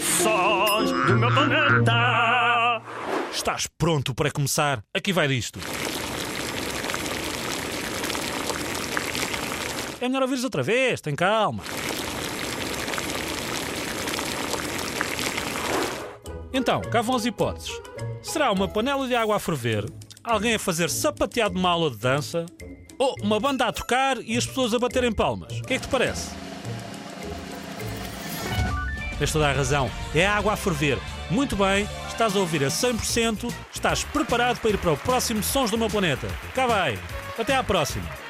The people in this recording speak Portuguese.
Sons do meu planeta. Estás pronto para começar? Aqui vai disto. É melhor ouvires outra vez, tem calma. Então, cá vão as hipóteses. Será uma panela de água a ferver, alguém a fazer sapateado numa aula de dança, ou uma banda a tocar e as pessoas a baterem palmas? O que é que te parece? Tens toda a razão. É água a ferver. Muito bem, estás a ouvir a 100%, estás preparado para ir para o próximo Sons do Meu Planeta. Cá vai. Até à próxima.